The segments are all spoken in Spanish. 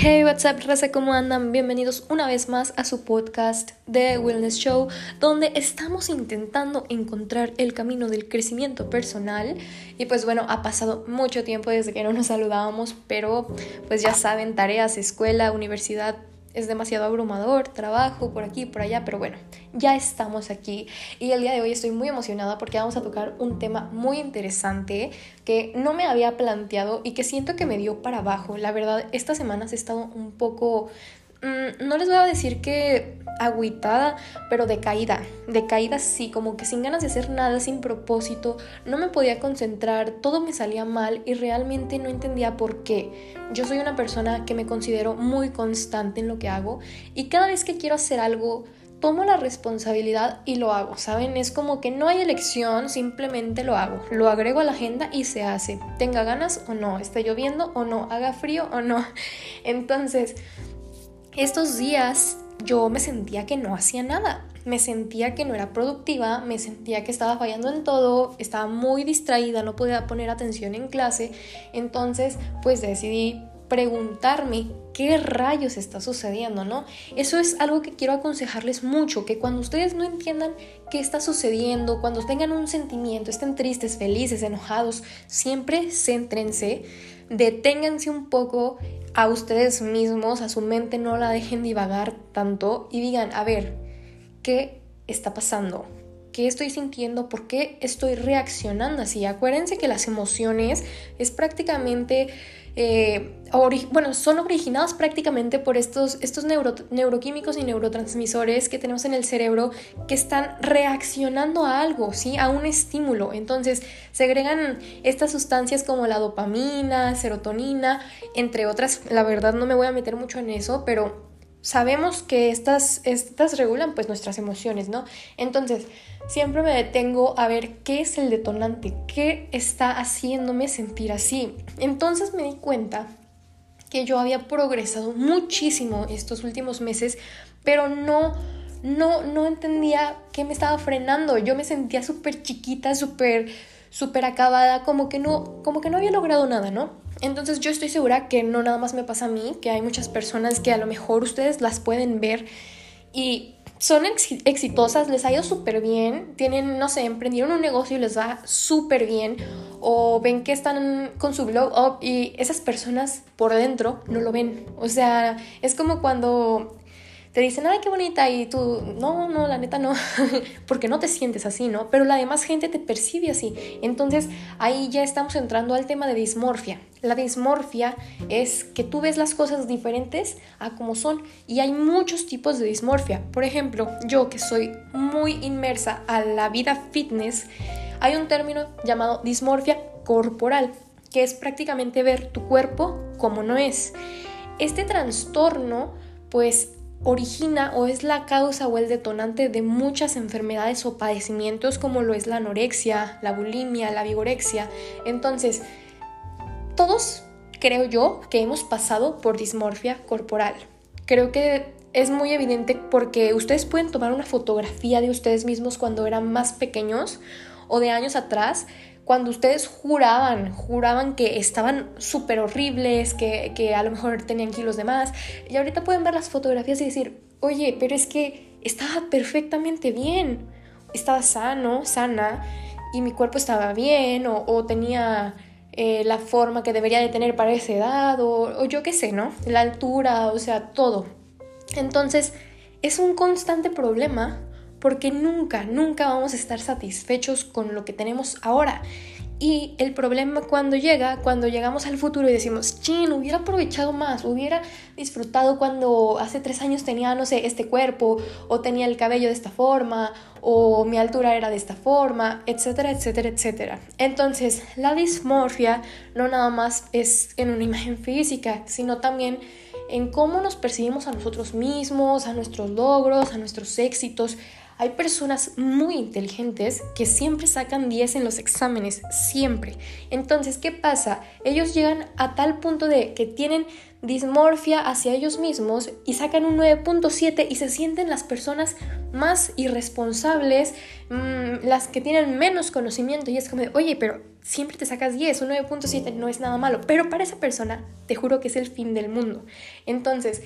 Hey, what's up, raza, ¿cómo andan? Bienvenidos una vez más a su podcast de Wellness Show, donde estamos intentando encontrar el camino del crecimiento personal. Y pues bueno, ha pasado mucho tiempo desde que no nos saludábamos, pero pues ya saben, tareas, escuela, universidad, es demasiado abrumador, trabajo por aquí, por allá, pero bueno, ya estamos aquí y el día de hoy estoy muy emocionada porque vamos a tocar un tema muy interesante que no me había planteado y que siento que me dio para abajo. La verdad, estas semanas he estado un poco Mm, no les voy a decir que agüitada, pero decaída. Decaída sí, como que sin ganas de hacer nada, sin propósito, no me podía concentrar, todo me salía mal y realmente no entendía por qué. Yo soy una persona que me considero muy constante en lo que hago y cada vez que quiero hacer algo, tomo la responsabilidad y lo hago, ¿saben? Es como que no hay elección, simplemente lo hago. Lo agrego a la agenda y se hace. Tenga ganas o no, esté lloviendo o no, haga frío o no. Entonces, estos días yo me sentía que no hacía nada, me sentía que no era productiva, me sentía que estaba fallando en todo, estaba muy distraída, no podía poner atención en clase, entonces pues decidí preguntarme qué rayos está sucediendo, ¿no? Eso es algo que quiero aconsejarles mucho, que cuando ustedes no entiendan qué está sucediendo, cuando tengan un sentimiento, estén tristes, felices, enojados, siempre céntrense, deténganse un poco a ustedes mismos, a su mente, no la dejen divagar tanto y digan, a ver, ¿qué está pasando? ¿Qué estoy sintiendo? ¿Por qué estoy reaccionando así? Acuérdense que las emociones es prácticamente eh, bueno, son originados prácticamente por estos, estos neuroquímicos y neurotransmisores que tenemos en el cerebro que están reaccionando a algo, ¿sí? A un estímulo. Entonces, segregan estas sustancias como la dopamina, serotonina, entre otras. La verdad no me voy a meter mucho en eso, pero sabemos que estas, estas regulan pues nuestras emociones, ¿no? Entonces, siempre me detengo a ver qué es el detonante, qué está haciéndome sentir así. Entonces me di cuenta que yo había progresado muchísimo estos últimos meses, pero no no no entendía qué me estaba frenando. Yo me sentía súper chiquita, súper súper acabada, como que no como que no había logrado nada, ¿no? Entonces yo estoy segura que no nada más me pasa a mí, que hay muchas personas que a lo mejor ustedes las pueden ver y son exitosas, les ha ido súper bien, tienen, no sé, emprendieron un negocio y les va súper bien, o ven que están con su blog up y esas personas por dentro no lo ven. O sea, es como cuando te dicen, ay, qué bonita, y tú, no, no, la neta no, porque no te sientes así, ¿no? Pero la demás gente te percibe así. Entonces ahí ya estamos entrando al tema de dismorfia. La dismorfia es que tú ves las cosas diferentes a como son y hay muchos tipos de dismorfia. Por ejemplo, yo que soy muy inmersa a la vida fitness, hay un término llamado dismorfia corporal, que es prácticamente ver tu cuerpo como no es. Este trastorno pues origina o es la causa o el detonante de muchas enfermedades o padecimientos como lo es la anorexia, la bulimia, la vigorexia. Entonces, todos creo yo que hemos pasado por dismorfia corporal. Creo que es muy evidente porque ustedes pueden tomar una fotografía de ustedes mismos cuando eran más pequeños o de años atrás cuando ustedes juraban, juraban que estaban súper horribles, que, que, a lo mejor tenían kilos de más, y ahorita pueden ver las fotografías y decir, oye, pero es que estaba perfectamente bien, estaba sano, sana, y mi cuerpo estaba bien, o, tenía eh, la forma que debería de tener para esa edad, o, o yo qué sé, ¿no? La altura, o sea, todo. Entonces, es un constante problema porque nunca, nunca vamos a estar satisfechos con lo que tenemos ahora. Y el problema cuando llega, cuando llegamos al futuro y decimos, chin, hubiera aprovechado más, hubiera disfrutado cuando hace tres años tenía, no sé, este cuerpo, o tenía el cabello de esta forma, o mi altura era de esta forma, etcétera, etcétera, etcétera. Entonces, la dismorfia no nada más es en una imagen física, sino también en cómo nos percibimos a nosotros mismos, a nuestros logros, a nuestros éxitos, Hay personas muy inteligentes que siempre sacan 10 en los exámenes, siempre. Entonces, ¿qué pasa? Ellos llegan a tal punto de que tienen dismorfia hacia ellos mismos y sacan un 9.7 y se sienten las personas más irresponsables, mm, las que tienen menos conocimiento y es como de, oye, pero siempre te sacas 10, un 9.7 no es nada malo, pero para esa persona te juro que es el fin del mundo. Entonces,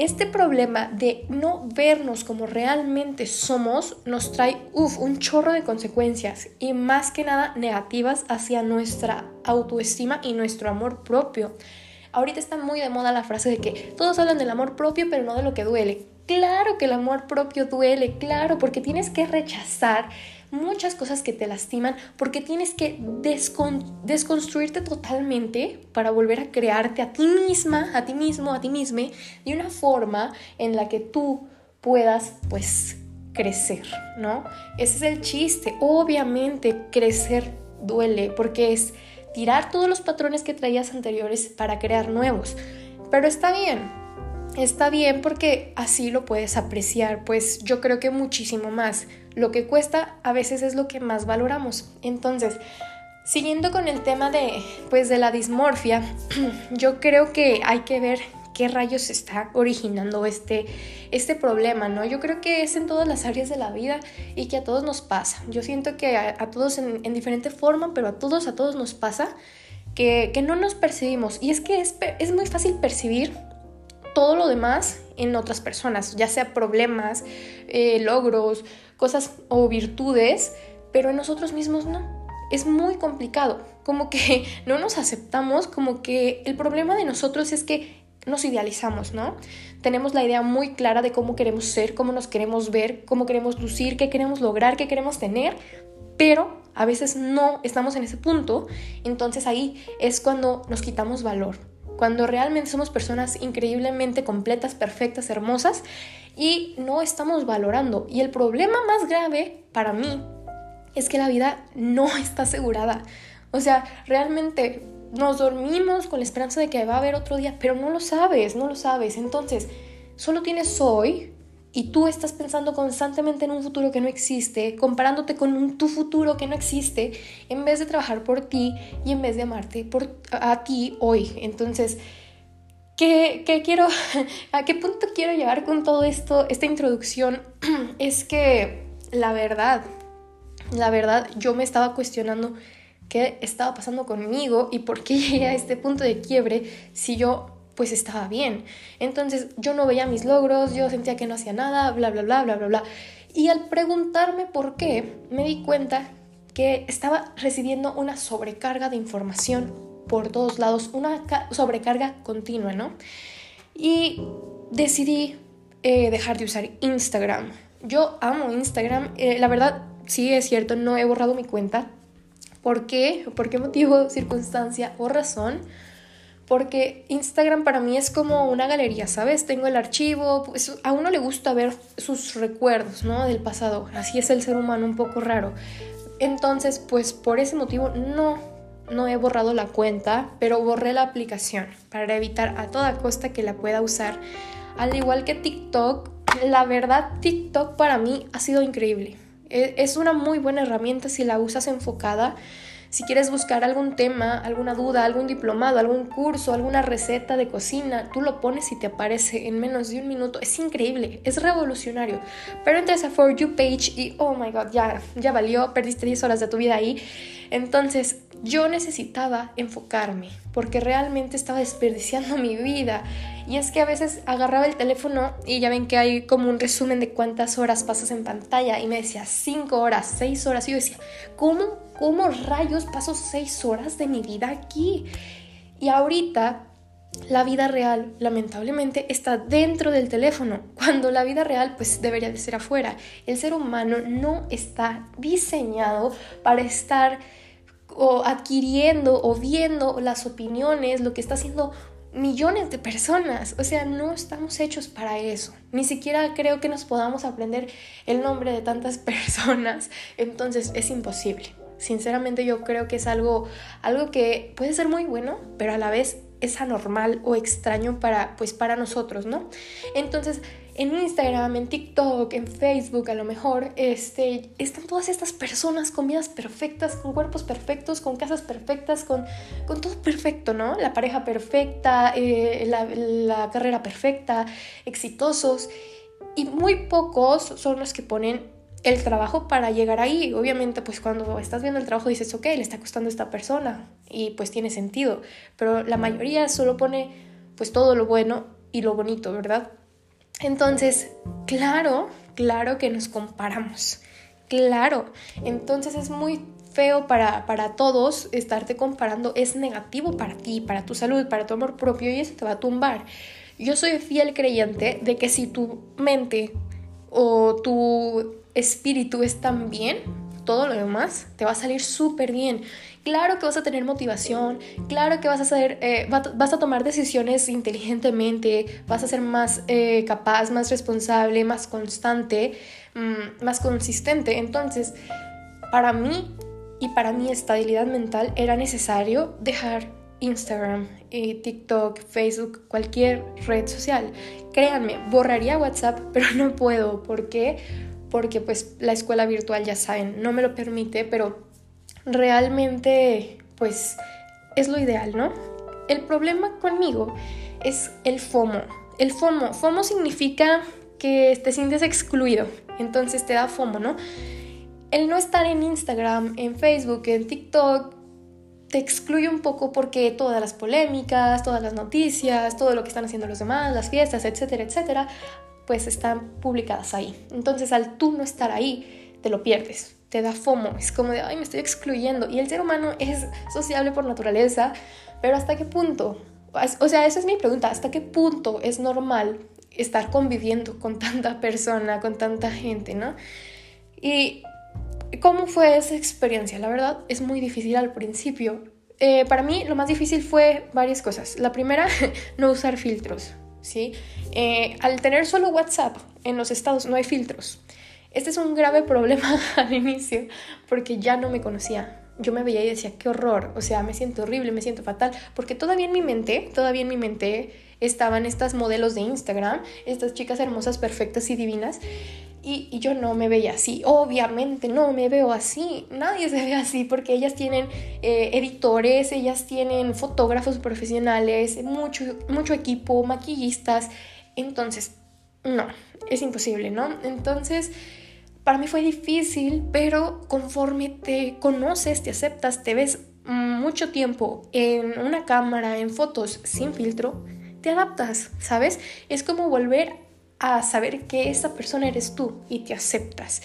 este problema de no vernos como realmente somos nos trae un chorro de consecuencias y más que nada negativas hacia nuestra autoestima y nuestro amor propio. Ahorita está muy de moda la frase de que todos hablan del amor propio pero no de lo que duele. Claro que el amor propio duele, claro, porque tienes que rechazar muchas cosas que te lastiman porque tienes que desconstruirte totalmente para volver a crearte a ti misma, a ti mismo, a ti misma, de una forma en la que tú puedas, pues, crecer, ¿no? Ese es el chiste. Obviamente, crecer duele porque es tirar todos los patrones que traías anteriores para crear nuevos. Pero está bien, está bien porque así lo puedes apreciar, pues yo creo que muchísimo más. Lo que cuesta a veces es lo que más valoramos. Entonces, siguiendo con el tema de pues de la dismorfia, yo creo que hay que ver qué rayos está originando este, este problema, ¿no? Yo creo que es en todas las áreas de la vida y que a todos nos pasa. Yo siento que a, todos en, diferente forma, pero a todos, a todos nos pasa que, no nos percibimos. Y es que es, es muy fácil percibir todo lo demás en otras personas, ya sea problemas, eh, logros, cosas o virtudes, pero en nosotros mismos no. Es muy complicado, como que no nos aceptamos, como que el problema de nosotros es que nos idealizamos, ¿no? Tenemos la idea muy clara de cómo queremos ser, cómo nos queremos ver, cómo queremos lucir, qué queremos lograr, qué queremos tener, pero a veces no estamos en ese punto, entonces ahí es cuando nos quitamos valor, cuando realmente somos personas increíblemente completas, perfectas, hermosas y no estamos valorando. Y el problema más grave para mí es que la vida no está asegurada. O sea, realmente nos dormimos con la esperanza de que va a haber otro día, pero no lo sabes, no lo sabes. Entonces, solo tienes hoy y tú estás pensando constantemente en un futuro que no existe, comparándote con un, tu futuro que no existe, en vez de trabajar por ti y en vez de amarte por, a, ti hoy. Entonces, ¿qué, ¿qué, quiero, a qué punto quiero llegar con todo esto, esta introducción? es que la verdad, la verdad, yo me estaba cuestionando qué estaba pasando conmigo y por qué llegué a este punto de quiebre si yo pues estaba bien. Entonces yo no veía mis logros, yo sentía que no hacía nada, bla, bla, bla, bla, bla, bla. Y al preguntarme por qué, me di cuenta que estaba recibiendo una sobrecarga de información por todos lados, una sobrecarga continua, ¿no? Y decidí eh, dejar de usar Instagram. Yo amo Instagram, eh, la verdad, sí es cierto, no he borrado mi cuenta. ¿Por qué? ¿Por qué motivo, circunstancia o razón? Porque Instagram para mí es como una galería, ¿sabes? Tengo el archivo, pues a uno le gusta ver sus recuerdos, ¿no? Del pasado, así es el ser humano un poco raro. Entonces, pues por ese motivo no, no he borrado la cuenta, pero borré la aplicación para evitar a toda costa que la pueda usar. Al igual que TikTok, la verdad TikTok para mí ha sido increíble. E, es una muy buena herramienta si la usas enfocada si quieres buscar algún tema, alguna duda, algún diplomado, algún curso, alguna receta de cocina, tú lo pones y te aparece en menos de un minuto. Es increíble, es revolucionario. Pero entras a For You page y oh my god, ya, ya valió, perdiste 10 horas de tu vida ahí. Entonces, yo necesitaba enfocarme porque realmente estaba desperdiciando mi vida. Y es que a veces agarraba el teléfono y ya ven que hay como un resumen de cuántas horas pasas en pantalla y me decía 5 horas, 6 horas. Y yo decía, ¿cómo ¿Cómo rayos paso seis horas de mi vida aquí? Y ahorita la vida real, lamentablemente, está dentro del teléfono, cuando la vida real pues debería de ser afuera. El ser humano no está diseñado para estar o adquiriendo o viendo las opiniones, lo que está haciendo millones de personas. O sea, no estamos hechos para eso. Ni siquiera creo que nos podamos aprender el nombre de tantas personas. Entonces es imposible. Sinceramente yo creo que es algo, algo que puede ser muy bueno, pero a la vez es anormal o extraño para, pues, para nosotros, ¿no? Entonces, en Instagram, en TikTok, en Facebook, a lo mejor, este, están todas estas personas con vidas perfectas, con cuerpos perfectos, con casas perfectas, con, con todo perfecto, ¿no? La pareja perfecta, eh, la, la carrera perfecta, exitosos. Y muy pocos son los que ponen el trabajo para llegar ahí. Obviamente, pues cuando estás viendo el trabajo dices, ok, le está costando a esta persona y pues tiene sentido. Pero la mayoría solo pone pues todo lo bueno y lo bonito, ¿verdad? Entonces, claro, claro que nos comparamos. Claro. Entonces es muy feo para, para todos estarte comparando. Es negativo para ti, para tu salud, para tu amor propio y eso te va a tumbar. Yo soy fiel creyente de que si tu mente o tu espíritu están bien, todo lo demás te va a salir súper bien. Claro que vas a tener motivación, claro que vas a, hacer, eh, vas a tomar decisiones inteligentemente, vas a ser más eh, capaz, más responsable, más constante, mm, más consistente. Entonces, para mí y para mi estabilidad mental era necesario dejar Instagram, TikTok, Facebook, cualquier red social. Créanme, borraría WhatsApp, pero no puedo. ¿Por qué? Porque pues la escuela virtual ya saben, no me lo permite, pero realmente pues es lo ideal, ¿no? El problema conmigo es el FOMO. El FOMO, FOMO significa que te sientes excluido, entonces te da FOMO, ¿no? El no estar en Instagram, en Facebook, en TikTok, te excluye un poco porque todas las polémicas, todas las noticias, todo lo que están haciendo los demás, las fiestas, etcétera, etcétera, pues están publicadas ahí. Entonces al tú no estar ahí, te lo pierdes, te da FOMO, es como de, ay, me estoy excluyendo. Y el ser humano es sociable por naturaleza, pero ¿hasta qué punto? O sea, esa es mi pregunta, ¿hasta qué punto es normal estar conviviendo con tanta persona, con tanta gente, ¿no? Y ¿cómo fue esa experiencia? La verdad es muy difícil al principio. Eh, para mí lo más difícil fue varias cosas. La primera, no usar filtros. ¿sí? Eh, al tener solo WhatsApp en los estados no hay filtros. Este es un grave problema al inicio porque ya no me conocía. Yo me veía y decía, qué horror, o sea, me siento horrible, me siento fatal, porque todavía en mi mente, todavía en mi mente estaban estas modelos de Instagram, estas chicas hermosas, perfectas y divinas, y, yo no me veía así, obviamente no me veo así, nadie se ve así porque ellas tienen eh, editores, ellas tienen fotógrafos profesionales, mucho, mucho equipo, maquillistas, entonces, no, es imposible, ¿no? Entonces, para mí fue difícil, pero conforme te conoces, te aceptas, te ves mucho tiempo en una cámara, en fotos sin filtro, te adaptas, ¿sabes? Es como volver a saber que esa persona eres tú y te aceptas.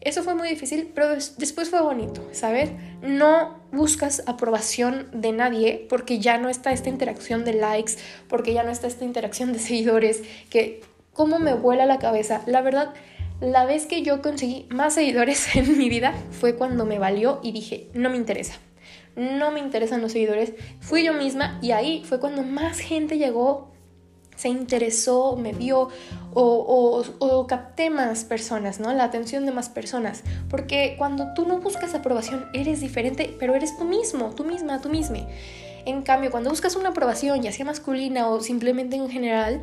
Eso fue muy difícil, pero después fue bonito, ¿sabes? No buscas aprobación de nadie porque ya no está esta interacción de likes, porque ya no está esta interacción de seguidores, que cómo me vuela la cabeza. La verdad, la vez que yo conseguí más seguidores en mi vida fue cuando me valió y dije, no me interesa. No me interesan los seguidores. Fui yo misma y ahí fue cuando más gente llegó se interesó, me vio o, o, capté más personas, ¿no? La atención de más personas. Porque cuando tú no buscas aprobación, eres diferente, pero eres tú mismo, tú misma, tú misma. En cambio, cuando buscas una aprobación, ya sea masculina o simplemente en general,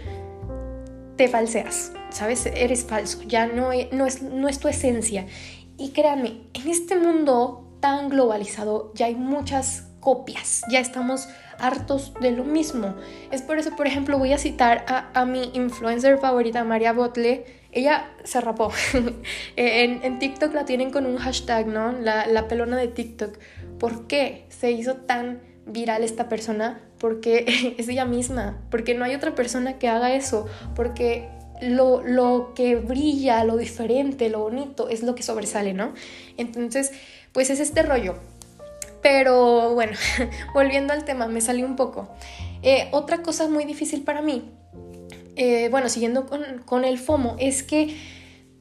te falseas, ¿sabes? Eres falso, ya no, e, no, es, no es tu esencia. Y créanme, en este mundo tan globalizado ya hay muchas copias, ya estamos hartos de lo mismo. Es por eso, por ejemplo, voy a citar a, mi influencer favorita, María Botle. Ella se rapó. en, en, TikTok la tienen con un hashtag, ¿no? La, la pelona de TikTok. ¿Por qué se hizo tan viral esta persona? Porque es ella misma. Porque no hay otra persona que haga eso. Porque lo, lo, que brilla, lo diferente, lo bonito, es lo que sobresale, ¿no? Entonces, pues es este rollo. Pero bueno, volviendo al tema, me salió un poco. Eh, otra cosa muy difícil para mí, eh, bueno, siguiendo con, el FOMO, es que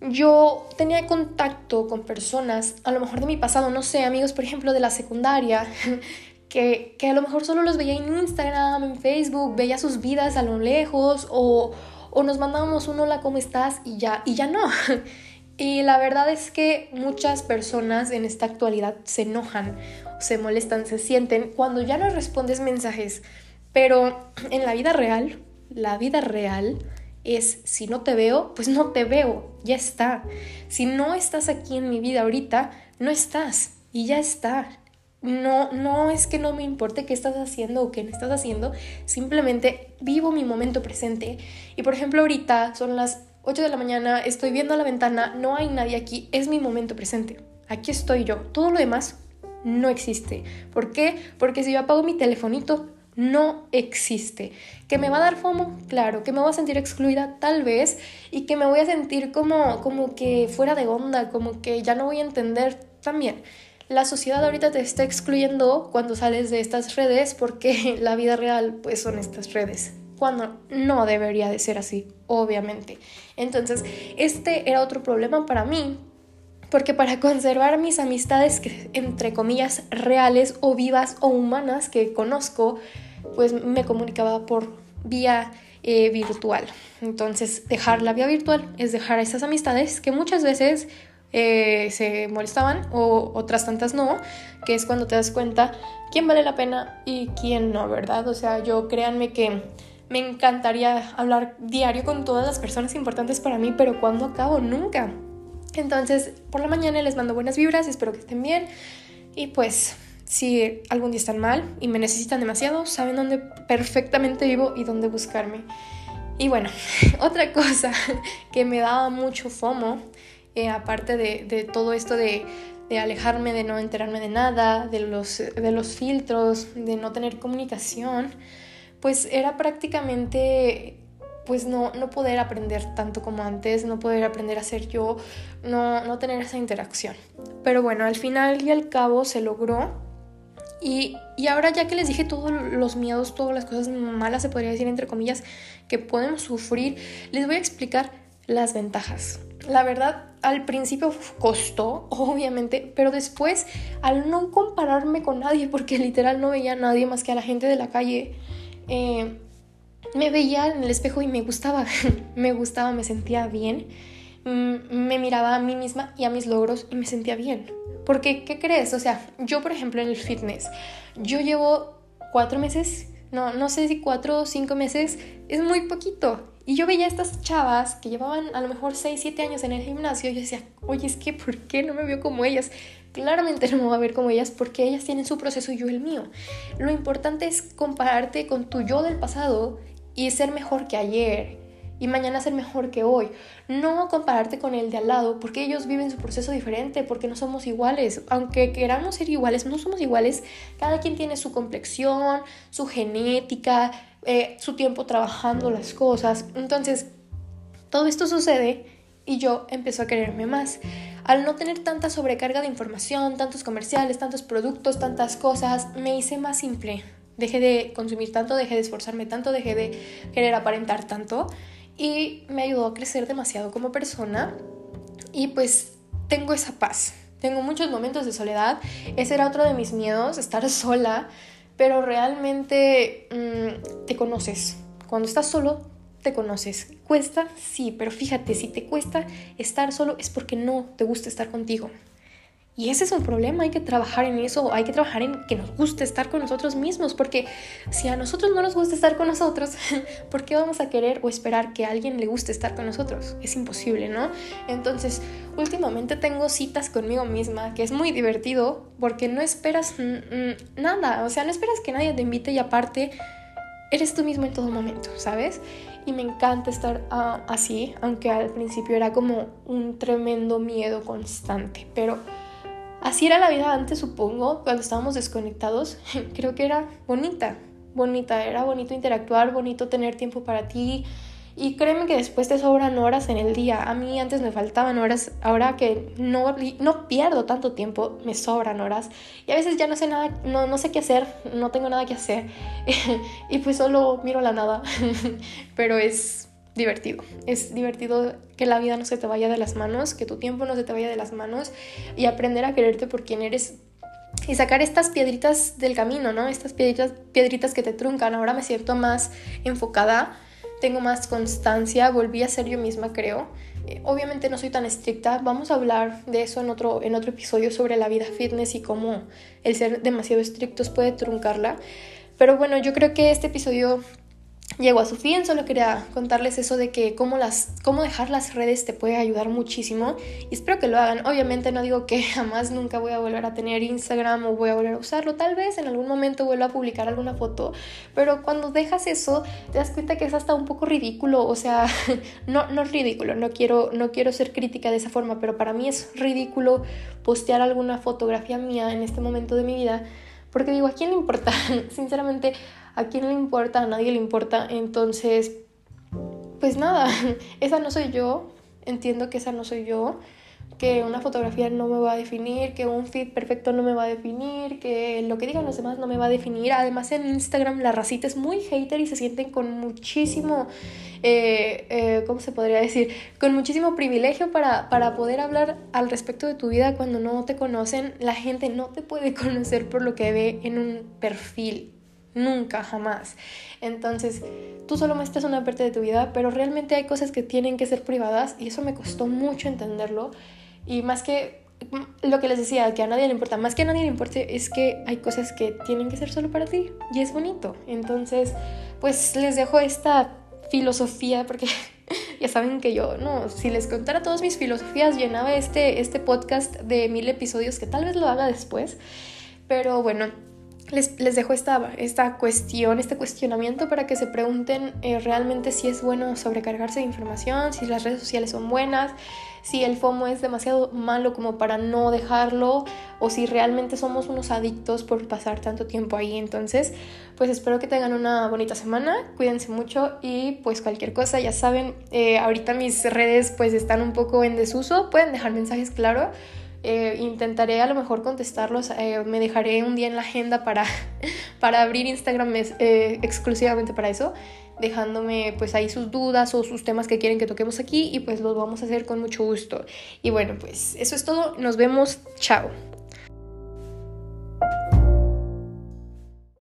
yo tenía contacto con personas, a lo mejor de mi pasado, no sé, amigos, por ejemplo, de la secundaria, que, que, a lo mejor solo los veía en Instagram, en Facebook, veía sus vidas a lo lejos, o, o nos mandábamos un hola, ¿cómo estás? y ya, y ya no. Y la verdad es que muchas personas en esta actualidad se enojan, se molestan, se sienten cuando ya no respondes mensajes. Pero en la vida real, la vida real, es si no te veo, pues no te veo, ya está. Si no estás aquí en mi vida ahorita, no estás y ya está. No, no es que no me importe qué estás haciendo o qué no estás haciendo, simplemente vivo mi momento presente. Y por ejemplo, ahorita son las 8 de la mañana, estoy viendo a la ventana, no hay nadie aquí, es mi momento presente. Aquí estoy yo. Todo lo demás no existe. ¿Por qué? Porque si yo apago mi telefonito, no existe. ¿Que me va a dar FOMO? Claro. ¿Que me voy a sentir excluida? Tal vez. Y que me voy a sentir como, como que fuera de onda, como que ya no voy a entender también. La sociedad ahorita te está excluyendo cuando sales de estas redes porque la vida real pues son estas redes. Cuando no debería de ser así, obviamente. Entonces, este era otro problema para mí porque para conservar mis amistades, entre comillas, reales o vivas o humanas que conozco, pues me comunicaba por vía eh, virtual. Entonces, dejar la vía virtual es dejar esas amistades que muchas veces eh, se molestaban o otras tantas no, que es cuando te das cuenta quién vale la pena y quién no, ¿verdad? O sea, yo créanme que me encantaría hablar diario con todas las personas importantes para mí, pero cuando acabo? Nunca. Entonces, por la mañana les mando buenas vibras, espero que estén bien. Y pues, si algún día están mal y me necesitan demasiado, saben dónde perfectamente vivo y dónde buscarme. Y bueno, otra cosa que me daba mucho FOMO, eh, aparte de, todo esto de, alejarme, de no enterarme de nada, de los, de los filtros, de no tener comunicación, pues era prácticamente pues no, no poder aprender tanto como antes, no poder aprender a ser yo, no, no tener esa interacción. Pero bueno, al final y al cabo se logró. Y, y ahora ya que les dije todos los miedos, todas las cosas malas, se podría decir entre comillas, que podemos sufrir, les voy a explicar las ventajas. La verdad, al principio costó, obviamente, pero después, al no compararme con nadie, porque literal no veía a nadie más que a la gente de la calle, eh, me veía en el espejo y me gustaba, me gustaba, me sentía bien, mm, me miraba a mí misma y a mis logros y me sentía bien. Porque, ¿qué crees? O sea, yo por ejemplo en el fitness, yo llevo cuatro meses, no, no sé si cuatro o cinco meses, es muy poquito. Y yo veía a estas chavas que llevaban a lo mejor 6, 7 años en el gimnasio y yo decía, oye, es que ¿por qué no me veo como ellas? Claramente no me voy a ver como ellas porque ellas tienen su proceso y yo el mío. Lo importante es compararte con tu yo del pasado y ser mejor que ayer y mañana ser mejor que hoy. No compararte con el de al lado porque ellos viven su proceso diferente, porque no somos iguales. Aunque queramos ser iguales, no somos iguales. Cada quien tiene su complexión, su genética, eh, su tiempo trabajando las cosas. Entonces, todo esto sucede y yo empezó a quererme más. Al no tener tanta sobrecarga de información, tantos comerciales, tantos productos, tantas cosas, me hice más simple Dejé de consumir tanto, dejé de esforzarme tanto, dejé de querer aparentar tanto y me ayudó a crecer demasiado como persona y pues tengo esa paz. Tengo muchos momentos de soledad. Ese era otro de mis miedos, estar sola, pero realmente mm, te conoces. Cuando estás solo, te conoces. ¿Cuesta? Sí, pero fíjate, si te cuesta estar solo es porque no te gusta estar contigo. Y ese es un problema, hay que trabajar en eso, hay que trabajar en que nos guste estar con nosotros mismos, porque si a nosotros no nos gusta estar con nosotros, ¿por qué vamos a querer o esperar que a alguien le guste estar con nosotros? Es imposible, ¿no? Entonces, últimamente tengo citas conmigo misma, que es muy divertido, porque no esperas nada, o sea, no esperas que nadie te invite y aparte, eres tú mismo en todo momento, ¿sabes? Y me encanta estar ah, así, aunque al principio era como un tremendo miedo constante, pero Así era la vida antes, supongo, cuando estábamos desconectados. Creo que era bonita, bonita, era bonito interactuar, bonito tener tiempo para ti. Y créeme que después te sobran horas en el día. A mí antes me faltaban horas, ahora que no, no pierdo tanto tiempo, me sobran horas. Y a veces ya no sé nada, no, no sé qué hacer, no tengo nada que hacer. y pues solo miro la nada. Pero es, divertido. Es divertido que la vida no se te vaya de las manos, que tu tiempo no se te vaya de las manos y aprender a quererte por quien eres y sacar estas piedritas del camino, ¿no? Estas piedritas, piedritas que te truncan. Ahora me siento más enfocada, tengo más constancia, volví a ser yo misma, creo. Eh, obviamente no soy tan estricta, vamos a hablar de eso en otro, en otro episodio sobre la vida fitness y cómo el ser demasiado estrictos puede truncarla. Pero bueno, yo creo que este episodio llegó a su fin. Solo quería contarles eso de que cómo, las, cómo dejar las redes te puede ayudar muchísimo. Y espero que lo hagan. Obviamente no digo que jamás nunca voy a volver a tener Instagram o voy a volver a usarlo. Tal vez en algún momento vuelva a publicar alguna foto. Pero cuando dejas eso, te das cuenta que es hasta un poco ridículo. O sea, no, no es ridículo. No quiero, no quiero ser crítica de esa forma. Pero para mí es ridículo postear alguna fotografía mía en este momento de mi vida. Porque digo, ¿a quién le importa? Sinceramente, ¿A quién le importa? A nadie le importa. Entonces, pues nada, esa no soy yo. Entiendo que esa no soy yo. Que una fotografía no me va a definir, que un feed perfecto no me va a definir, que lo que digan los demás no me va a definir. Además en Instagram la racita es muy hater y se sienten con muchísimo, eh, eh, ¿cómo se podría decir? Con muchísimo privilegio para, para poder hablar al respecto de tu vida cuando no te conocen. La gente no te puede conocer por lo que ve en un perfil Nunca, jamás. Entonces, tú solo muestras una parte de tu vida, pero realmente hay cosas que tienen que ser privadas y eso me costó mucho entenderlo. Y más que lo que les decía, que a nadie le importa, más que a nadie le importe, es que hay cosas que tienen que ser solo para ti y es bonito. Entonces, pues les dejo esta filosofía porque ya saben que yo, no, si les contara todas mis filosofías, llenaba este, este podcast de mil episodios que tal vez lo haga después. Pero bueno, les, dejo esta, esta cuestión, este cuestionamiento para que se pregunten eh, realmente si es bueno sobrecargarse de información, si las redes sociales son buenas, si el FOMO es demasiado malo como para no dejarlo o si realmente somos unos adictos por pasar tanto tiempo ahí. Entonces, pues espero que tengan una bonita semana, cuídense mucho y pues cualquier cosa, ya saben, eh, ahorita mis redes pues están un poco en desuso, pueden dejar mensajes, claro eh, intentaré a lo mejor contestarlos. Eh, me dejaré un día en la agenda para, para abrir Instagram eh, exclusivamente para eso, dejándome pues ahí sus dudas o sus temas que quieren que toquemos aquí y pues los vamos a hacer con mucho gusto. Y bueno, pues eso es todo. Nos vemos. Chao.